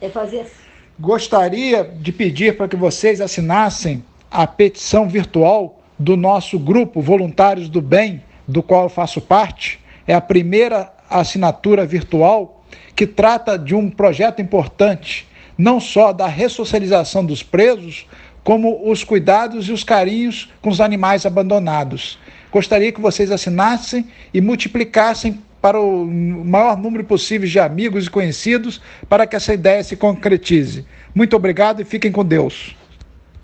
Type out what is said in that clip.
É fazer assim. Gostaria de pedir para que vocês assinassem a petição virtual do nosso grupo Voluntários do Bem, do qual eu faço parte. É a primeira assinatura virtual que trata de um projeto importante, não só da ressocialização dos presos, como os cuidados e os carinhos com os animais abandonados. Gostaria que vocês assinassem e multiplicassem para o maior número possível de amigos e conhecidos para que essa ideia se concretize. Muito obrigado e fiquem com Deus.